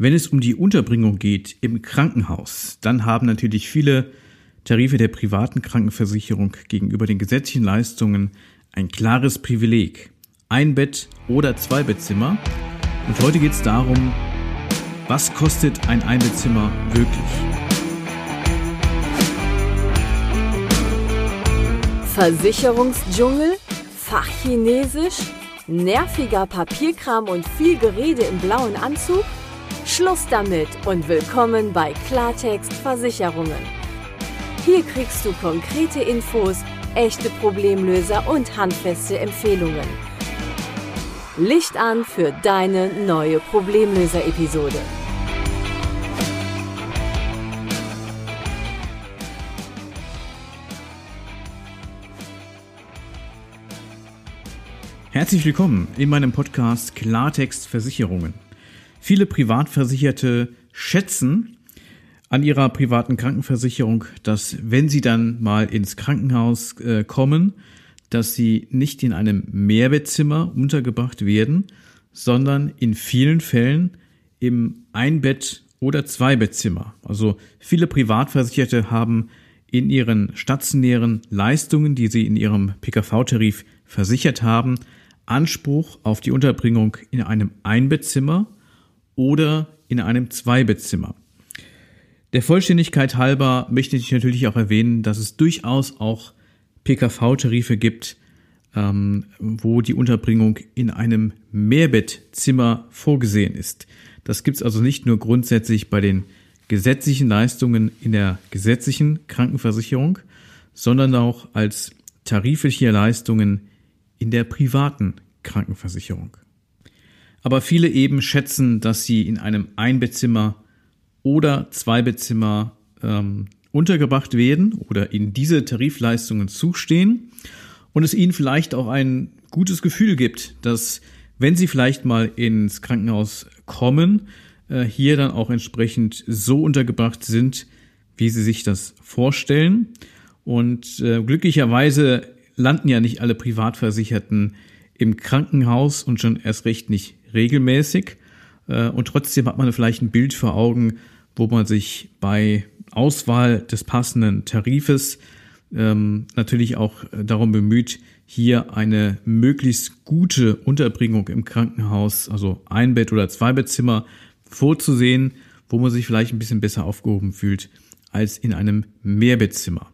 Wenn es um die Unterbringung geht im Krankenhaus, dann haben natürlich viele Tarife der privaten Krankenversicherung gegenüber den gesetzlichen Leistungen ein klares Privileg. Ein Bett oder zwei Bettzimmer. Und heute geht es darum, was kostet ein Einbettzimmer wirklich? Versicherungsdschungel, Fachchinesisch, nerviger Papierkram und viel Gerede im blauen Anzug? Schluss damit und willkommen bei Klartext Versicherungen. Hier kriegst du konkrete Infos, echte Problemlöser und handfeste Empfehlungen. Licht an für deine neue Problemlöser-Episode. Herzlich willkommen in meinem Podcast Klartext Versicherungen. Viele Privatversicherte schätzen an ihrer privaten Krankenversicherung, dass wenn sie dann mal ins Krankenhaus äh, kommen, dass sie nicht in einem Mehrbettzimmer untergebracht werden, sondern in vielen Fällen im Einbett- oder Zweibettzimmer. Also viele Privatversicherte haben in ihren stationären Leistungen, die sie in ihrem PKV-Tarif versichert haben, Anspruch auf die Unterbringung in einem Einbettzimmer oder in einem Zweibettzimmer. Der Vollständigkeit halber möchte ich natürlich auch erwähnen, dass es durchaus auch PKV-Tarife gibt, ähm, wo die Unterbringung in einem Mehrbettzimmer vorgesehen ist. Das gibt es also nicht nur grundsätzlich bei den gesetzlichen Leistungen in der gesetzlichen Krankenversicherung, sondern auch als tarifliche Leistungen in der privaten Krankenversicherung aber viele eben schätzen, dass sie in einem Einbettzimmer oder Zweibettzimmer ähm, untergebracht werden oder in diese Tarifleistungen zustehen und es ihnen vielleicht auch ein gutes Gefühl gibt, dass wenn sie vielleicht mal ins Krankenhaus kommen, äh, hier dann auch entsprechend so untergebracht sind, wie sie sich das vorstellen. Und äh, glücklicherweise landen ja nicht alle Privatversicherten im Krankenhaus und schon erst recht nicht regelmäßig. Äh, und trotzdem hat man vielleicht ein Bild vor Augen, wo man sich bei Auswahl des passenden Tarifes ähm, natürlich auch darum bemüht, hier eine möglichst gute Unterbringung im Krankenhaus, also ein Bett oder zwei Bettzimmer vorzusehen, wo man sich vielleicht ein bisschen besser aufgehoben fühlt als in einem Mehrbettzimmer.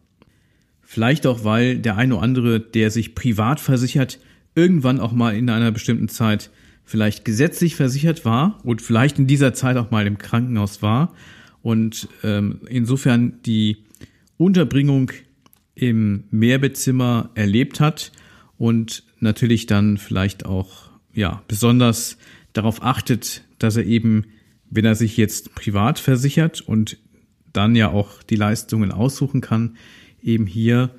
Vielleicht auch, weil der eine oder andere, der sich privat versichert, irgendwann auch mal in einer bestimmten Zeit vielleicht gesetzlich versichert war und vielleicht in dieser Zeit auch mal im Krankenhaus war und ähm, insofern die Unterbringung im Mehrbettzimmer erlebt hat und natürlich dann vielleicht auch ja besonders darauf achtet, dass er eben, wenn er sich jetzt privat versichert und dann ja auch die Leistungen aussuchen kann, eben hier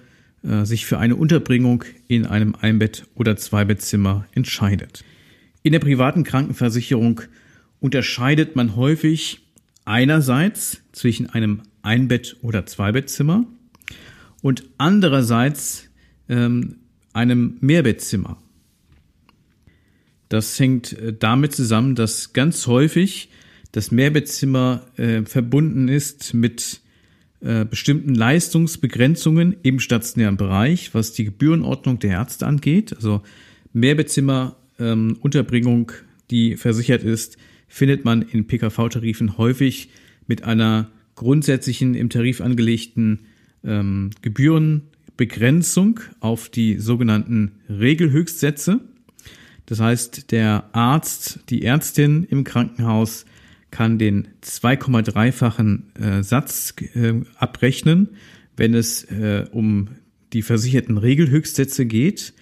äh, sich für eine Unterbringung in einem Einbett- oder Zweibettzimmer entscheidet. In der privaten Krankenversicherung unterscheidet man häufig einerseits zwischen einem Einbett- oder Zweibettzimmer und andererseits ähm, einem Mehrbettzimmer. Das hängt äh, damit zusammen, dass ganz häufig das Mehrbettzimmer äh, verbunden ist mit äh, bestimmten Leistungsbegrenzungen im stationären Bereich, was die Gebührenordnung der Ärzte angeht. Also Mehrbettzimmer ähm, Unterbringung, die versichert ist, findet man in PKV-Tarifen häufig mit einer grundsätzlichen im Tarif angelegten ähm, Gebührenbegrenzung auf die sogenannten Regelhöchstsätze. Das heißt, der Arzt, die Ärztin im Krankenhaus kann den 2,3-fachen äh, Satz äh, abrechnen, wenn es äh, um die versicherten Regelhöchstsätze geht.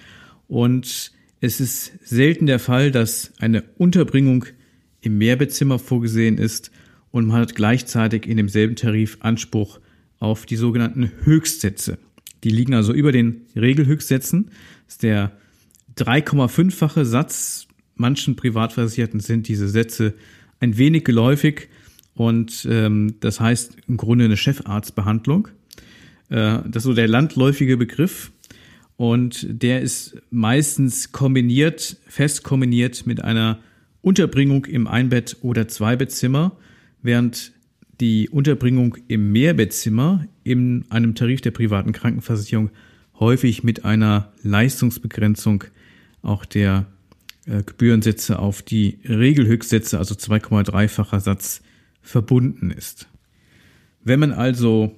Und es ist selten der Fall, dass eine Unterbringung im Mehrbettzimmer vorgesehen ist und man hat gleichzeitig in demselben Tarif Anspruch auf die sogenannten Höchstsätze. Die liegen also über den Regelhöchstsätzen. Das ist der 3,5-fache Satz. Manchen Privatversicherten sind diese Sätze ein wenig geläufig und ähm, das heißt im Grunde eine Chefarztbehandlung. Äh, das ist so der landläufige Begriff. Und der ist meistens kombiniert, fest kombiniert mit einer Unterbringung im Einbett- oder Zweibettzimmer, während die Unterbringung im Mehrbettzimmer in einem Tarif der privaten Krankenversicherung häufig mit einer Leistungsbegrenzung auch der äh, Gebührensätze auf die Regelhöchstsätze, also 2,3-facher Satz, verbunden ist. Wenn man also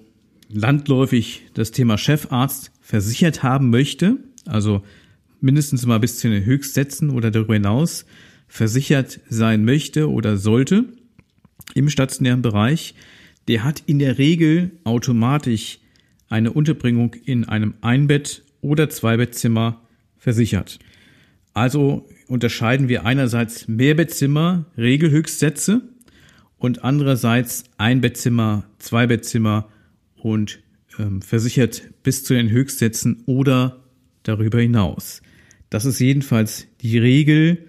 landläufig das Thema Chefarzt versichert haben möchte, also mindestens mal bis zu den Höchstsätzen oder darüber hinaus versichert sein möchte oder sollte im stationären Bereich, der hat in der Regel automatisch eine Unterbringung in einem Einbett- oder Zweibettzimmer versichert. Also unterscheiden wir einerseits Mehrbettzimmer, Regelhöchstsätze und andererseits Einbettzimmer, Zweibettzimmer und ähm, versichert bis zu den Höchstsätzen oder darüber hinaus. Das ist jedenfalls die Regel.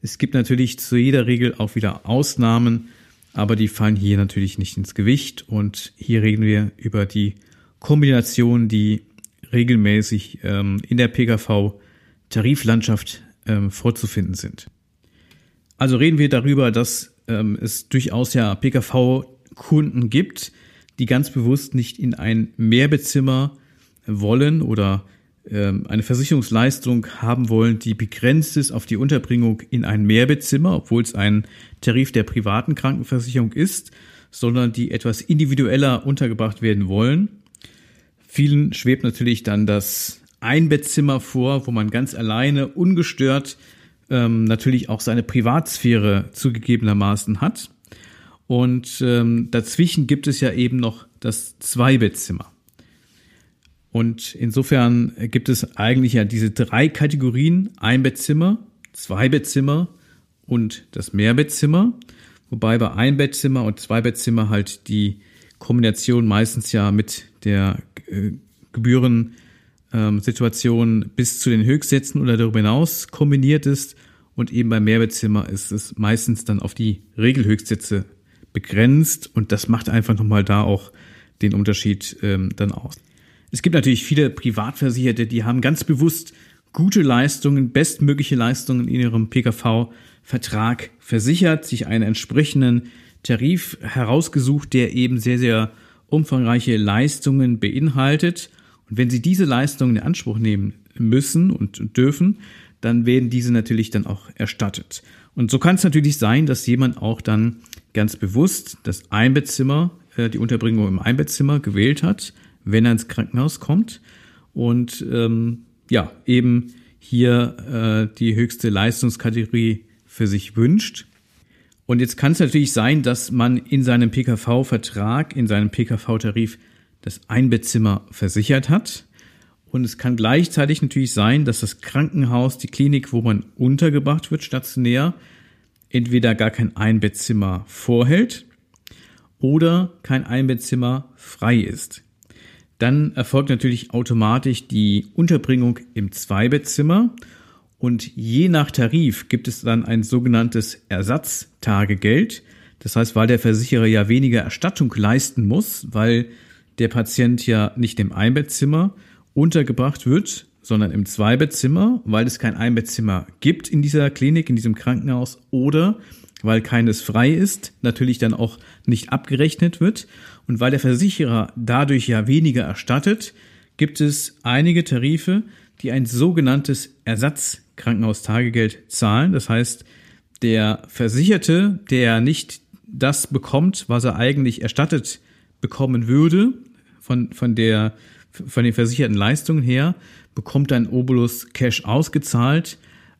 Es gibt natürlich zu jeder Regel auch wieder Ausnahmen, aber die fallen hier natürlich nicht ins Gewicht. Und hier reden wir über die Kombination, die regelmäßig ähm, in der PKV-Tariflandschaft ähm, vorzufinden sind. Also reden wir darüber, dass ähm, es durchaus ja PKV-Kunden gibt, die ganz bewusst nicht in ein Mehrbezimmer wollen oder ähm, eine Versicherungsleistung haben wollen, die begrenzt ist auf die Unterbringung in ein Mehrbettzimmer, obwohl es ein Tarif der privaten Krankenversicherung ist, sondern die etwas individueller untergebracht werden wollen. Vielen schwebt natürlich dann das Einbettzimmer vor, wo man ganz alleine, ungestört ähm, natürlich auch seine Privatsphäre zugegebenermaßen hat. Und ähm, dazwischen gibt es ja eben noch das Zweibettzimmer. Und insofern gibt es eigentlich ja diese drei Kategorien, Einbettzimmer, Zweibettzimmer und das Mehrbettzimmer. Wobei bei Einbettzimmer und Zweibettzimmer halt die Kombination meistens ja mit der äh, Gebührensituation ähm, bis zu den Höchstsätzen oder darüber hinaus kombiniert ist. Und eben beim Mehrbettzimmer ist es meistens dann auf die Regelhöchstsätze begrenzt. Und das macht einfach nochmal da auch den Unterschied ähm, dann aus. Es gibt natürlich viele Privatversicherte, die haben ganz bewusst gute Leistungen, bestmögliche Leistungen in ihrem PKV-Vertrag versichert, sich einen entsprechenden Tarif herausgesucht, der eben sehr, sehr umfangreiche Leistungen beinhaltet. Und wenn Sie diese Leistungen in Anspruch nehmen müssen und dürfen, dann werden diese natürlich dann auch erstattet. Und so kann es natürlich sein, dass jemand auch dann ganz bewusst das Einbettzimmer, äh, die Unterbringung im Einbettzimmer gewählt hat, wenn er ins Krankenhaus kommt und ähm, ja, eben hier äh, die höchste Leistungskategorie für sich wünscht. Und jetzt kann es natürlich sein, dass man in seinem PKV-Vertrag, in seinem PKV-Tarif das Einbettzimmer versichert hat. Und es kann gleichzeitig natürlich sein, dass das Krankenhaus, die Klinik, wo man untergebracht wird, stationär, entweder gar kein Einbettzimmer vorhält oder kein Einbettzimmer frei ist. Dann erfolgt natürlich automatisch die Unterbringung im Zweibettzimmer und je nach Tarif gibt es dann ein sogenanntes Ersatztagegeld. Das heißt, weil der Versicherer ja weniger Erstattung leisten muss, weil der Patient ja nicht im Einbettzimmer untergebracht wird, sondern im Zweibettzimmer, weil es kein Einbettzimmer gibt in dieser Klinik, in diesem Krankenhaus oder weil keines frei ist, natürlich dann auch nicht abgerechnet wird und weil der Versicherer dadurch ja weniger erstattet, gibt es einige Tarife, die ein sogenanntes Ersatzkrankenhaustagegeld zahlen. Das heißt, der Versicherte, der nicht das bekommt, was er eigentlich erstattet bekommen würde, von, von, der, von den versicherten Leistungen her, bekommt ein Obolus Cash ausgezahlt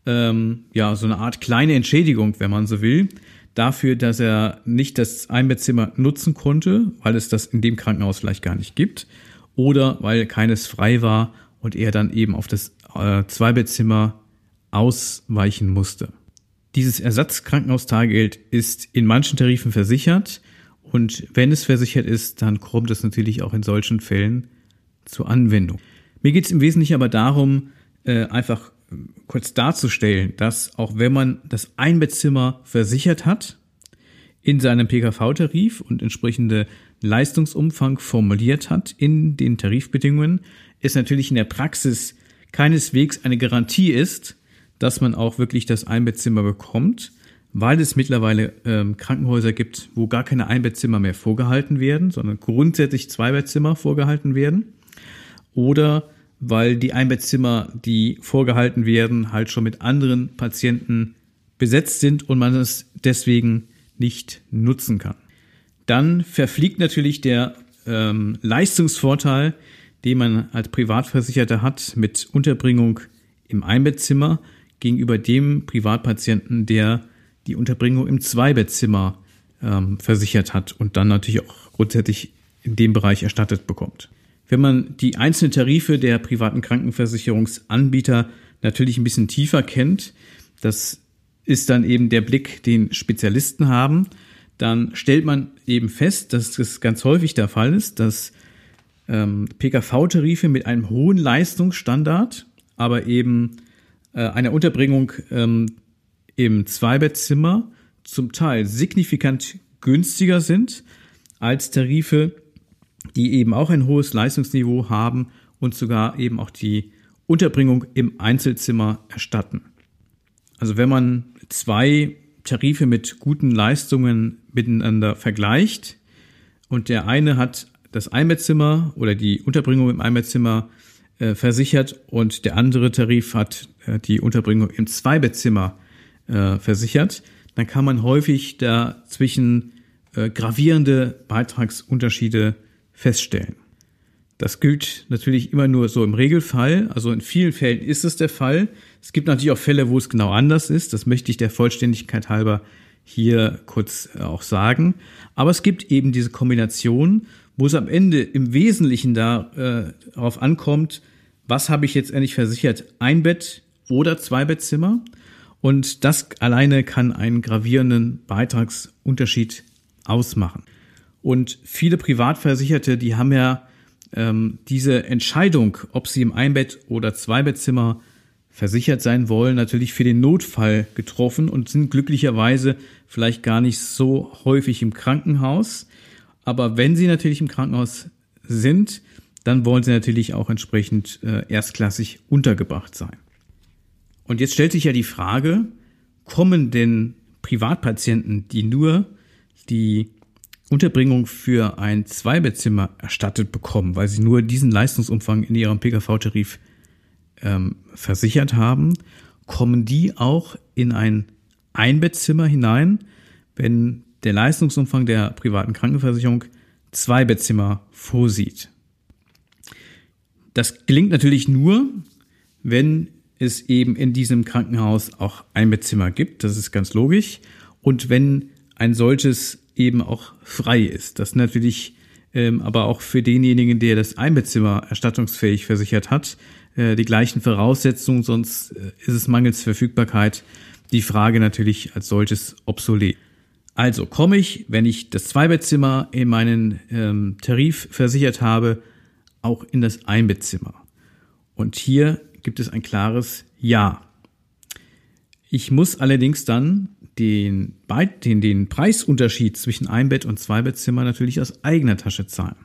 ähm, ja, so eine Art kleine Entschädigung, wenn man so will, dafür, dass er nicht das Einbettzimmer nutzen konnte, weil es das in dem Krankenhaus vielleicht gar nicht gibt, oder weil keines frei war und er dann eben auf das äh, Zweibettzimmer ausweichen musste. Dieses Ersatzkrankenhaustagegeld ist in manchen Tarifen versichert und wenn es versichert ist, dann kommt es natürlich auch in solchen Fällen zur Anwendung. Mir geht es im Wesentlichen aber darum, äh, einfach kurz darzustellen, dass auch wenn man das Einbettzimmer versichert hat, in seinem PKV-Tarif und entsprechende Leistungsumfang formuliert hat in den Tarifbedingungen, es natürlich in der Praxis keineswegs eine Garantie ist, dass man auch wirklich das Einbettzimmer bekommt, weil es mittlerweile ähm, Krankenhäuser gibt, wo gar keine Einbettzimmer mehr vorgehalten werden, sondern grundsätzlich Zweibettzimmer vorgehalten werden. Oder weil die Einbettzimmer, die vorgehalten werden, halt schon mit anderen Patienten besetzt sind und man es deswegen nicht nutzen kann. Dann verfliegt natürlich der ähm, Leistungsvorteil, den man als Privatversicherter hat mit Unterbringung im Einbettzimmer gegenüber dem Privatpatienten, der die Unterbringung im Zweibettzimmer ähm, versichert hat und dann natürlich auch grundsätzlich in dem Bereich erstattet bekommt. Wenn man die einzelnen Tarife der privaten Krankenversicherungsanbieter natürlich ein bisschen tiefer kennt, das ist dann eben der Blick, den Spezialisten haben, dann stellt man eben fest, dass das ganz häufig der Fall ist, dass ähm, PKV-Tarife mit einem hohen Leistungsstandard, aber eben äh, einer Unterbringung ähm, im Zweibettzimmer zum Teil signifikant günstiger sind als Tarife, die eben auch ein hohes Leistungsniveau haben und sogar eben auch die Unterbringung im Einzelzimmer erstatten. Also wenn man zwei Tarife mit guten Leistungen miteinander vergleicht und der eine hat das Einbettzimmer oder die Unterbringung im Einbettzimmer äh, versichert und der andere Tarif hat äh, die Unterbringung im Zweibettzimmer äh, versichert, dann kann man häufig dazwischen äh, gravierende Beitragsunterschiede feststellen. Das gilt natürlich immer nur so im Regelfall. Also in vielen Fällen ist es der Fall. Es gibt natürlich auch Fälle, wo es genau anders ist. Das möchte ich der Vollständigkeit halber hier kurz äh, auch sagen. Aber es gibt eben diese Kombination, wo es am Ende im Wesentlichen da, äh, darauf ankommt, was habe ich jetzt endlich versichert? Ein Bett oder zwei Bettzimmer? Und das alleine kann einen gravierenden Beitragsunterschied ausmachen. Und viele Privatversicherte, die haben ja ähm, diese Entscheidung, ob sie im Einbett- oder Zweibettzimmer versichert sein wollen, natürlich für den Notfall getroffen und sind glücklicherweise vielleicht gar nicht so häufig im Krankenhaus. Aber wenn sie natürlich im Krankenhaus sind, dann wollen sie natürlich auch entsprechend äh, erstklassig untergebracht sein. Und jetzt stellt sich ja die Frage, kommen denn Privatpatienten, die nur die Unterbringung für ein Zweibettzimmer erstattet bekommen, weil sie nur diesen Leistungsumfang in ihrem PKV-Tarif ähm, versichert haben, kommen die auch in ein Einbettzimmer hinein, wenn der Leistungsumfang der privaten Krankenversicherung Zweibettzimmer vorsieht. Das gelingt natürlich nur, wenn es eben in diesem Krankenhaus auch ein Bettzimmer gibt, das ist ganz logisch. Und wenn ein solches eben auch frei ist. Das natürlich ähm, aber auch für denjenigen, der das Einbettzimmer erstattungsfähig versichert hat, äh, die gleichen Voraussetzungen, sonst äh, ist es mangels Verfügbarkeit die Frage natürlich als solches obsolet. Also komme ich, wenn ich das Zweibettzimmer in meinen ähm, Tarif versichert habe, auch in das Einbettzimmer. Und hier gibt es ein klares Ja. Ich muss allerdings dann den, den, den Preisunterschied zwischen Einbett- und Zweibettzimmer natürlich aus eigener Tasche zahlen.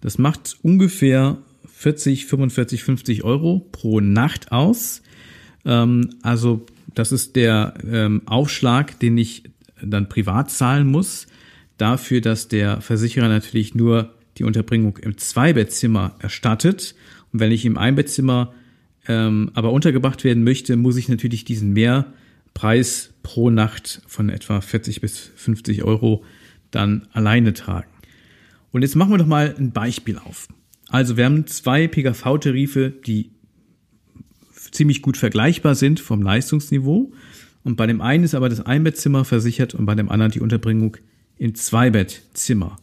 Das macht ungefähr 40, 45, 50 Euro pro Nacht aus. Ähm, also das ist der ähm, Aufschlag, den ich dann privat zahlen muss, dafür, dass der Versicherer natürlich nur die Unterbringung im Zweibettzimmer erstattet. Und wenn ich im Einbettzimmer ähm, aber untergebracht werden möchte, muss ich natürlich diesen Mehrpreis pro Nacht von etwa 40 bis 50 Euro dann alleine tragen. Und jetzt machen wir doch mal ein Beispiel auf. Also wir haben zwei PKV-Tarife, die ziemlich gut vergleichbar sind vom Leistungsniveau. Und bei dem einen ist aber das Einbettzimmer versichert und bei dem anderen die Unterbringung in Zweibettzimmer.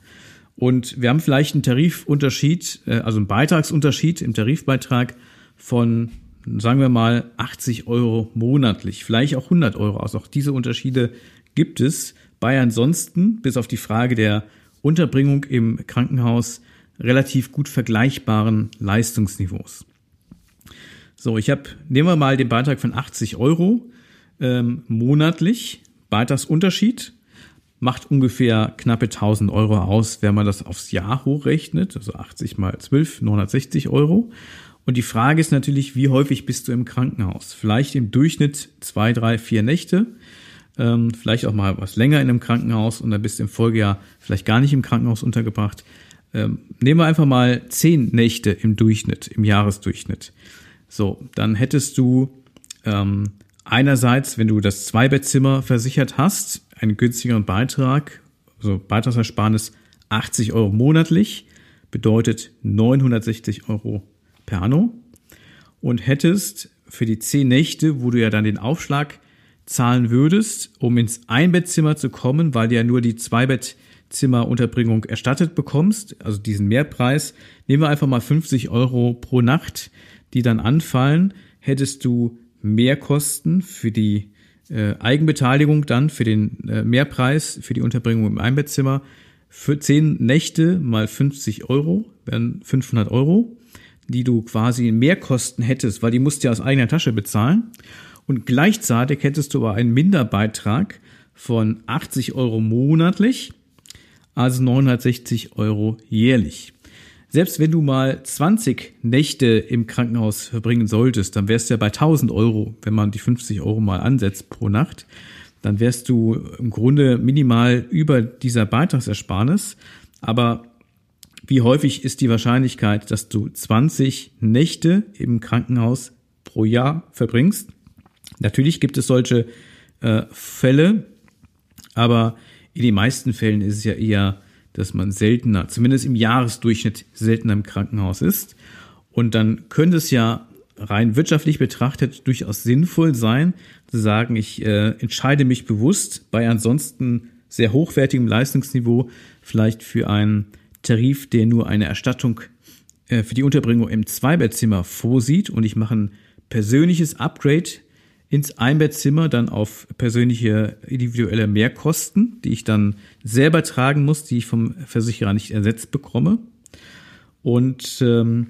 Und wir haben vielleicht einen Tarifunterschied, äh, also einen Beitragsunterschied im Tarifbeitrag von, sagen wir mal, 80 Euro monatlich, vielleicht auch 100 Euro aus. Auch diese Unterschiede gibt es bei ansonsten, bis auf die Frage der Unterbringung im Krankenhaus, relativ gut vergleichbaren Leistungsniveaus. So, ich habe, nehmen wir mal den Beitrag von 80 Euro ähm, monatlich, Beitragsunterschied macht ungefähr knappe 1000 Euro aus, wenn man das aufs Jahr hochrechnet, also 80 mal 12, 960 Euro. Und die Frage ist natürlich, wie häufig bist du im Krankenhaus? Vielleicht im Durchschnitt zwei, drei, vier Nächte. ähm, vielleicht auch mal was länger in einem Krankenhaus und dann bist du im Folgejahr vielleicht gar nicht im Krankenhaus untergebracht. Ähm, nehmen wir einfach mal zehn Nächte im Durchschnitt, im Jahresdurchschnitt. So, dann hättest du ähm, einerseits, wenn du das Zweibettzimmer versichert hast, einen günstigeren Beitrag, also Beitragsersparnis 80 Euro monatlich, bedeutet 960 Euro per anno und hättest für die zehn Nächte, wo du ja dann den Aufschlag zahlen würdest, um ins Einbettzimmer zu kommen, weil du ja nur die Zweibettzimmerunterbringung erstattet bekommst, also diesen Mehrpreis, nehmen wir einfach mal 50 Euro pro Nacht, die dann anfallen, hättest du Mehrkosten für die äh, Eigenbeteiligung dann, für den äh, Mehrpreis, für die Unterbringung im Einbettzimmer, für zehn Nächte mal 50 Euro, wären 500 Euro, die du quasi Mehrkosten hättest, weil die musst du ja aus eigener Tasche bezahlen. Und gleichzeitig hättest du aber einen Minderbeitrag von 80 Euro monatlich, also 960 Euro jährlich. Selbst wenn du mal 20 Nächte im Krankenhaus verbringen solltest, dann wärst du ja bei 1000 Euro, wenn man die 50 Euro mal ansetzt pro Nacht. Dann wärst du im Grunde minimal über dieser Beitragsersparnis. Aber wie häufig ist die Wahrscheinlichkeit, dass du 20 Nächte im Krankenhaus pro Jahr verbringst? Natürlich gibt es solche äh, Fälle, aber in den meisten Fällen ist es ja eher, dass man seltener, zumindest im Jahresdurchschnitt seltener im Krankenhaus ist. Und dann könnte es ja rein wirtschaftlich betrachtet durchaus sinnvoll sein, zu sagen, ich äh, entscheide mich bewusst bei ansonsten sehr hochwertigem Leistungsniveau vielleicht für einen Tarif, der nur eine Erstattung äh, für die Unterbringung im Zweibettzimmer vorsieht und ich mache ein persönliches Upgrade ins Einbettzimmer dann auf persönliche individuelle Mehrkosten, die ich dann selber tragen muss, die ich vom Versicherer nicht ersetzt bekomme. Und ähm,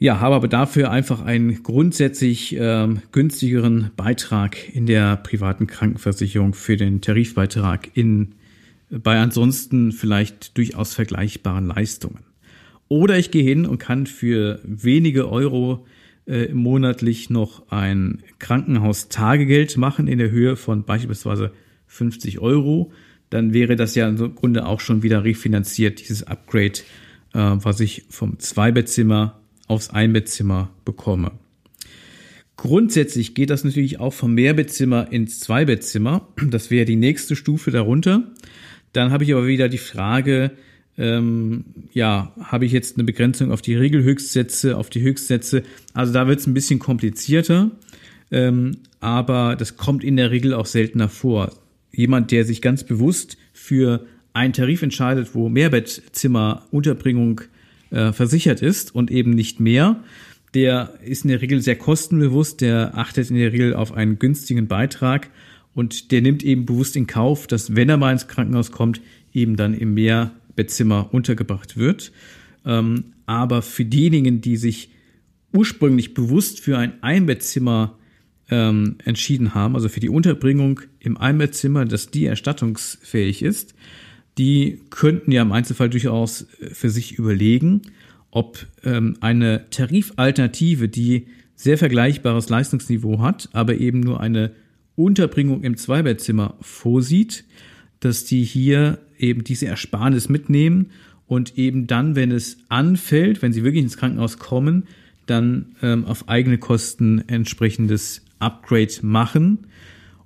ja, habe aber dafür einfach einen grundsätzlich ähm, günstigeren Beitrag in der privaten Krankenversicherung für den Tarifbeitrag in bei ansonsten vielleicht durchaus vergleichbaren Leistungen. Oder ich gehe hin und kann für wenige Euro äh, monatlich noch ein Krankenhaustagegeld machen in der Höhe von beispielsweise 50 Euro, dann wäre das ja im Grunde auch schon wieder refinanziert, dieses Upgrade, äh, was ich vom Zweibettzimmer aufs Einbettzimmer bekomme. Grundsätzlich geht das natürlich auch vom Mehrbettzimmer ins Zweibettzimmer. Das wäre die nächste Stufe darunter. Dann habe ich aber wieder die Frage, ähm, ja, habe ich jetzt eine Begrenzung auf die Regelhöchstsätze, auf die Höchstsätze. Also da wird es ein bisschen komplizierter, ähm, aber das kommt in der Regel auch seltener vor. Jemand, der sich ganz bewusst für einen Tarif entscheidet, wo Mehrbettzimmerunterbringung äh, versichert ist und eben nicht mehr, der ist in der Regel sehr kostenbewusst, der achtet in der Regel auf einen günstigen Beitrag und der nimmt eben bewusst in Kauf, dass wenn er mal ins Krankenhaus kommt, eben dann im Mehr Bettzimmer untergebracht wird. Ähm, aber für diejenigen, die sich ursprünglich bewusst für ein Einbettzimmer ähm, entschieden haben, also für die Unterbringung im Einbettzimmer, dass die erstattungsfähig ist, die könnten ja im Einzelfall durchaus äh, für sich überlegen, ob ähm, eine Tarifalternative, die sehr vergleichbares Leistungsniveau hat, aber eben nur eine Unterbringung im Zweibettzimmer vorsieht, dass die hier eben diese Ersparnis mitnehmen und eben dann, wenn es anfällt, wenn sie wirklich ins Krankenhaus kommen, dann ähm, auf eigene Kosten entsprechendes Upgrade machen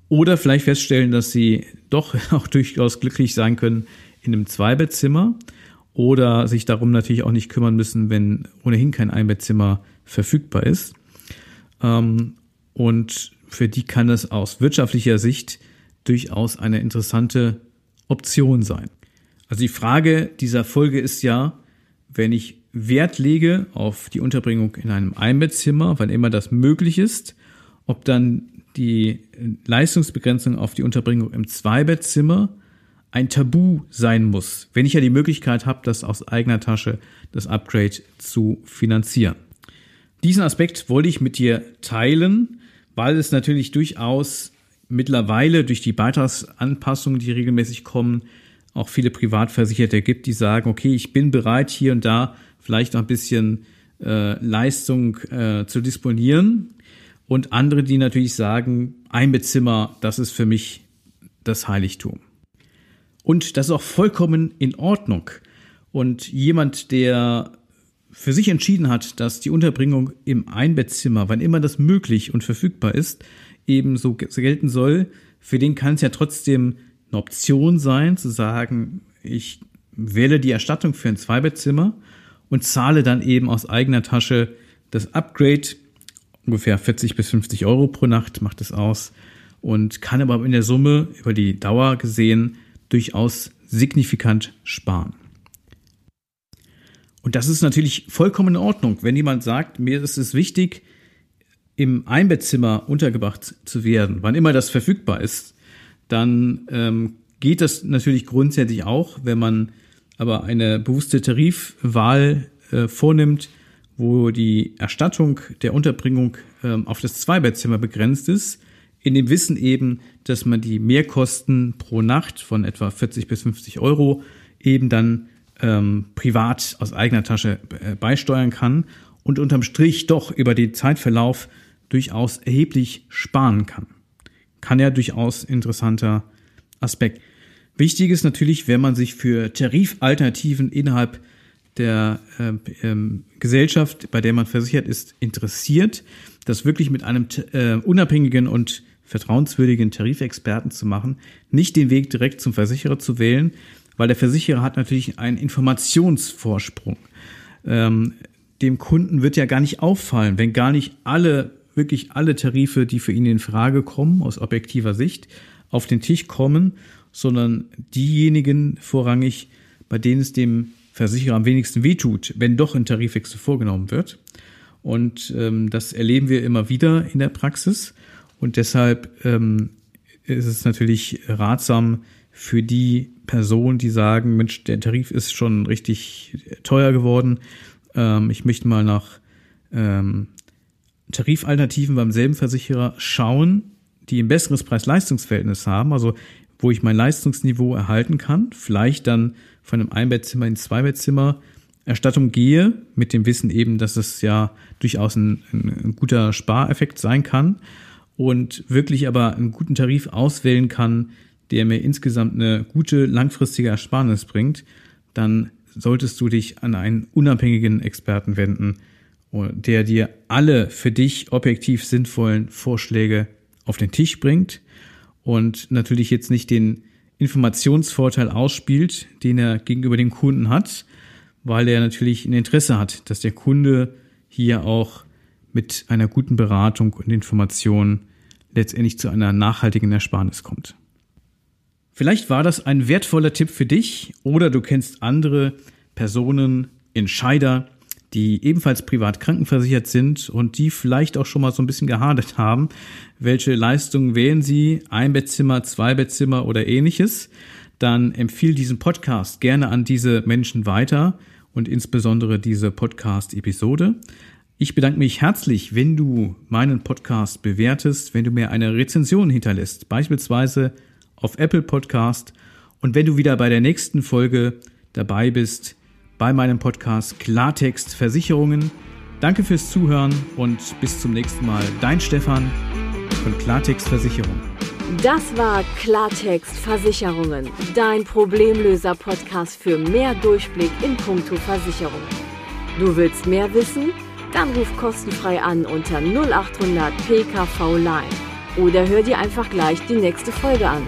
oder vielleicht feststellen, dass sie doch auch durchaus glücklich sein können in einem Zweibettzimmer oder sich darum natürlich auch nicht kümmern müssen, wenn ohnehin kein Einbettzimmer verfügbar ist. Ähm, und für die kann es aus wirtschaftlicher Sicht durchaus eine interessante Option sein. Also die Frage dieser Folge ist ja, wenn ich Wert lege auf die Unterbringung in einem Einbettzimmer, wann immer das möglich ist, ob dann die Leistungsbegrenzung auf die Unterbringung im Zweibettzimmer ein Tabu sein muss, wenn ich ja die Möglichkeit habe, das aus eigener Tasche, das Upgrade zu finanzieren. Diesen Aspekt wollte ich mit dir teilen, weil es natürlich durchaus mittlerweile durch die Beitragsanpassungen, die regelmäßig kommen, auch viele Privatversicherte gibt, die sagen, okay, ich bin bereit, hier und da vielleicht noch ein bisschen äh, Leistung äh, zu disponieren. Und andere, die natürlich sagen, ein Bettzimmer, das ist für mich das Heiligtum. Und das ist auch vollkommen in Ordnung. Und jemand, der für sich entschieden hat, dass die Unterbringung im Einbettzimmer, wann immer das möglich und verfügbar ist, eben so gelten soll, für den kann es ja trotzdem eine Option sein, zu sagen, ich wähle die Erstattung für ein Zweibettzimmer und zahle dann eben aus eigener Tasche das Upgrade, ungefähr 40 bis 50 Euro pro Nacht macht es aus und kann aber in der Summe über die Dauer gesehen durchaus signifikant sparen. Und das ist natürlich vollkommen in Ordnung, wenn jemand sagt, mir ist es wichtig, im Einbettzimmer untergebracht zu werden, wann immer das verfügbar ist, dann ähm, geht das natürlich grundsätzlich auch, wenn man aber eine bewusste Tarifwahl äh, vornimmt, wo die Erstattung der Unterbringung ähm, auf das Zweibettzimmer begrenzt ist, in dem Wissen eben, dass man die Mehrkosten pro Nacht von etwa 40 bis 50 Euro eben dann ähm, privat aus eigener Tasche äh, beisteuern kann und unterm Strich doch über den Zeitverlauf durchaus erheblich sparen kann. Kann ja durchaus interessanter Aspekt. Wichtig ist natürlich, wenn man sich für Tarifalternativen innerhalb der äh, ähm, Gesellschaft, bei der man versichert ist, interessiert, das wirklich mit einem äh, unabhängigen und vertrauenswürdigen Tarifexperten zu machen, nicht den Weg direkt zum Versicherer zu wählen, weil der Versicherer hat natürlich einen Informationsvorsprung. Ähm, dem Kunden wird ja gar nicht auffallen, wenn gar nicht alle, wirklich alle Tarife, die für ihn in Frage kommen, aus objektiver Sicht, auf den Tisch kommen sondern diejenigen vorrangig, bei denen es dem Versicherer am wenigsten wehtut, wenn doch ein Tarifwechsel vorgenommen wird. Und ähm, das erleben wir immer wieder in der Praxis. Und deshalb ähm, ist es natürlich ratsam für die Personen, die sagen, Mensch, der Tarif ist schon richtig teuer geworden. Ähm, ich möchte mal nach ähm, Tarifalternativen beim selben Versicherer schauen, die ein besseres Preis-Leistungs-Verhältnis haben. Also wo ich mein Leistungsniveau erhalten kann, vielleicht dann von einem Einbettzimmer in Zweibettzimmer Erstattung gehe, mit dem Wissen eben, dass es ja durchaus ein, ein, guter Spareffekt sein kann und wirklich aber einen guten Tarif auswählen kann, der mir insgesamt eine gute langfristige Ersparnis bringt, dann solltest du dich an einen unabhängigen Experten wenden, der dir alle für dich objektiv sinnvollen Vorschläge auf den Tisch bringt und natürlich jetzt nicht den Informationsvorteil ausspielt, den er gegenüber dem Kunden hat, weil er natürlich ein Interesse hat, dass der Kunde hier auch mit einer guten Beratung und Information letztendlich zu einer nachhaltigen Ersparnis kommt. Vielleicht war das ein wertvoller Tipp für dich oder du kennst andere Personen, Entscheider, die ebenfalls privat krankenversichert sind und die vielleicht auch schon mal so ein bisschen gehadert haben. Welche Leistungen wählen sie? Ein Bettzimmer, zwei Bettzimmer oder ähnliches? Dann empfiehl diesen Podcast gerne an diese Menschen weiter und insbesondere diese Podcast-Episode. Ich bedanke mich herzlich, wenn du meinen Podcast bewertest, wenn du mir eine Rezension hinterlässt, beispielsweise auf Apple Podcast und wenn du wieder bei der nächsten Folge dabei bist, bei meinem Podcast Klartext Versicherungen. Danke fürs Zuhören und bis zum nächsten Mal. Dein Stefan von Klartext Versicherung. Das war Klartext Versicherungen, dein Problemlöser-Podcast für mehr Durchblick in puncto Versicherungen. Du willst mehr wissen? Dann ruf kostenfrei an unter 0800 PKV Line oder hör dir einfach gleich die nächste Folge an.